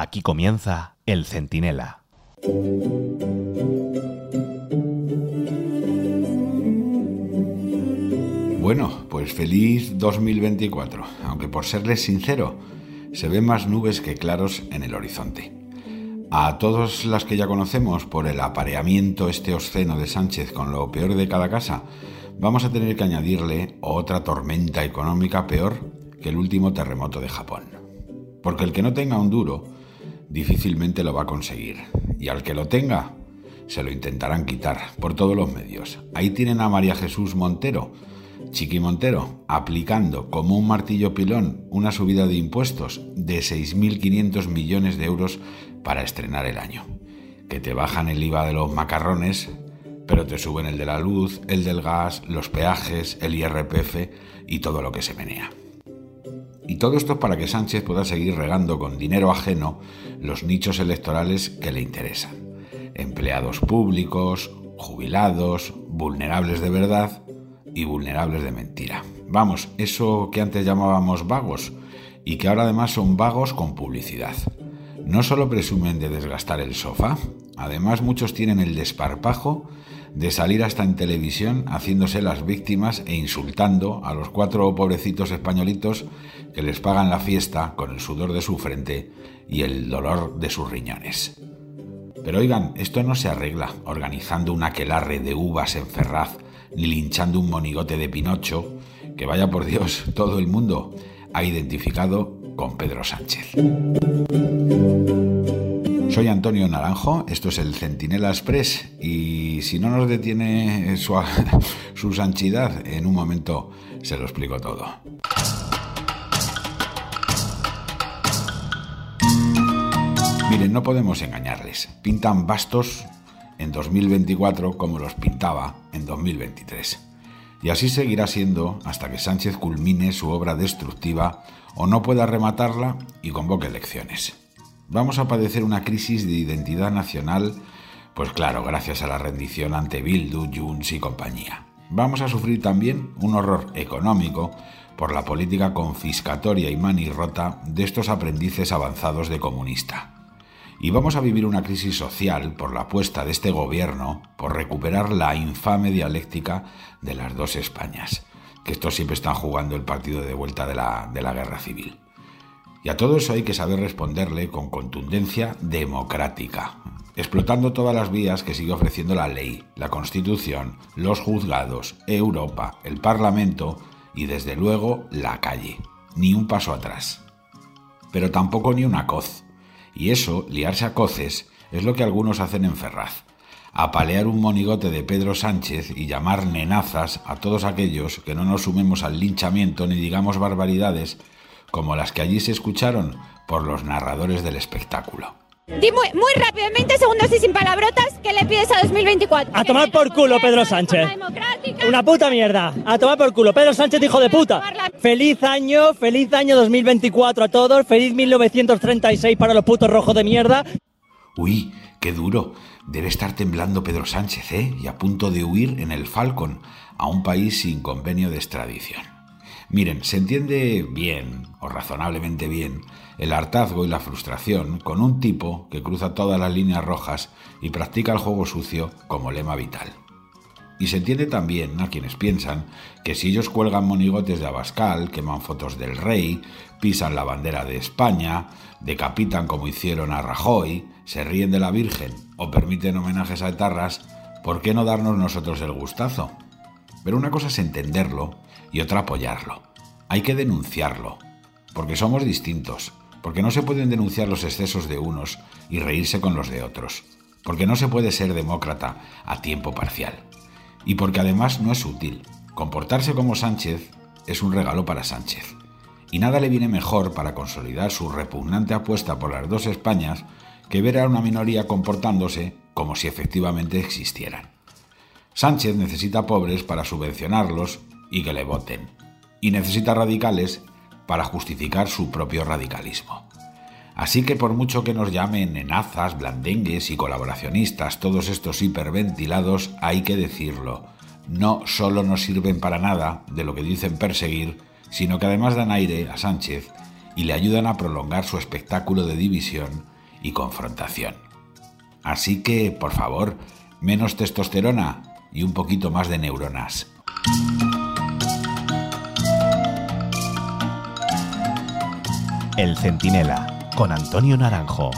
Aquí comienza El Centinela. Bueno, pues feliz 2024, aunque por serles sincero, se ven más nubes que claros en el horizonte. A todas las que ya conocemos por el apareamiento este obsceno de Sánchez con lo peor de cada casa, vamos a tener que añadirle otra tormenta económica peor que el último terremoto de Japón. Porque el que no tenga un duro, difícilmente lo va a conseguir. Y al que lo tenga, se lo intentarán quitar por todos los medios. Ahí tienen a María Jesús Montero, Chiqui Montero, aplicando como un martillo pilón una subida de impuestos de 6.500 millones de euros para estrenar el año. Que te bajan el IVA de los macarrones, pero te suben el de la luz, el del gas, los peajes, el IRPF y todo lo que se menea. Y todo esto es para que Sánchez pueda seguir regando con dinero ajeno los nichos electorales que le interesan. Empleados públicos, jubilados, vulnerables de verdad y vulnerables de mentira. Vamos, eso que antes llamábamos vagos y que ahora además son vagos con publicidad. No solo presumen de desgastar el sofá, además muchos tienen el desparpajo de salir hasta en televisión haciéndose las víctimas e insultando a los cuatro pobrecitos españolitos que les pagan la fiesta con el sudor de su frente y el dolor de sus riñones. Pero oigan, esto no se arregla organizando un aquelarre de uvas en Ferraz ni linchando un monigote de Pinocho, que vaya por Dios, todo el mundo ha identificado con Pedro Sánchez. Soy Antonio Naranjo, esto es el Centinela Express y si no nos detiene su, sanchidad, en un momento se lo explico todo. Miren, no podemos engañarles. Pintan bastos en 2024 como los pintaba en 2023. Y así seguirá siendo hasta que Sánchez culmine su obra destructiva o no pueda rematarla y convoque elecciones. Vamos a padecer una crisis de identidad nacional, pues claro, gracias a la rendición ante Bildu, Junts y compañía. Vamos a sufrir también un horror económico por la política confiscatoria y manirrota de estos aprendices avanzados de comunista. Y vamos a vivir una crisis social por la apuesta de este gobierno por recuperar la infame dialéctica de las dos Españas, que estos siempre están jugando el partido de vuelta de la, de la guerra civil. Y a todo eso hay que saber responderle con contundencia democrática, explotando todas las vías que sigue ofreciendo la ley, la Constitución, los juzgados, Europa, el Parlamento y desde luego la calle. Ni un paso atrás. Pero tampoco ni una coz y eso, liarse a coces, es lo que algunos hacen en Ferraz. Apalear un monigote de Pedro Sánchez y llamar nenazas a todos aquellos que no nos sumemos al linchamiento ni digamos barbaridades como las que allí se escucharon por los narradores del espectáculo. Di muy, muy rápido, en 20 segundos y sin palabrotas, ¿qué le pides a 2024? A tomar por culo, Pedro Sánchez. Una puta mierda. A tomar por culo. Pedro Sánchez, hijo de puta. Feliz año, feliz año 2024 a todos. Feliz 1936 para los putos rojos de mierda. Uy, qué duro. Debe estar temblando Pedro Sánchez, ¿eh? Y a punto de huir en el Falcon a un país sin convenio de extradición. Miren, se entiende bien, o razonablemente bien, el hartazgo y la frustración con un tipo que cruza todas las líneas rojas y practica el juego sucio como lema vital. Y se entiende también a quienes piensan que si ellos cuelgan monigotes de Abascal, queman fotos del rey, pisan la bandera de España, decapitan como hicieron a Rajoy, se ríen de la Virgen o permiten homenajes a etarras, ¿por qué no darnos nosotros el gustazo? Pero una cosa es entenderlo y otra apoyarlo. Hay que denunciarlo, porque somos distintos, porque no se pueden denunciar los excesos de unos y reírse con los de otros, porque no se puede ser demócrata a tiempo parcial, y porque además no es útil. Comportarse como Sánchez es un regalo para Sánchez, y nada le viene mejor para consolidar su repugnante apuesta por las dos Españas que ver a una minoría comportándose como si efectivamente existieran. Sánchez necesita pobres para subvencionarlos y que le voten, y necesita radicales para justificar su propio radicalismo. Así que por mucho que nos llamen enazas, blandengues y colaboracionistas todos estos hiperventilados, hay que decirlo, no solo no sirven para nada de lo que dicen perseguir, sino que además dan aire a Sánchez y le ayudan a prolongar su espectáculo de división y confrontación. Así que, por favor, menos testosterona y un poquito más de neuronas. El Centinela, con Antonio Naranjo.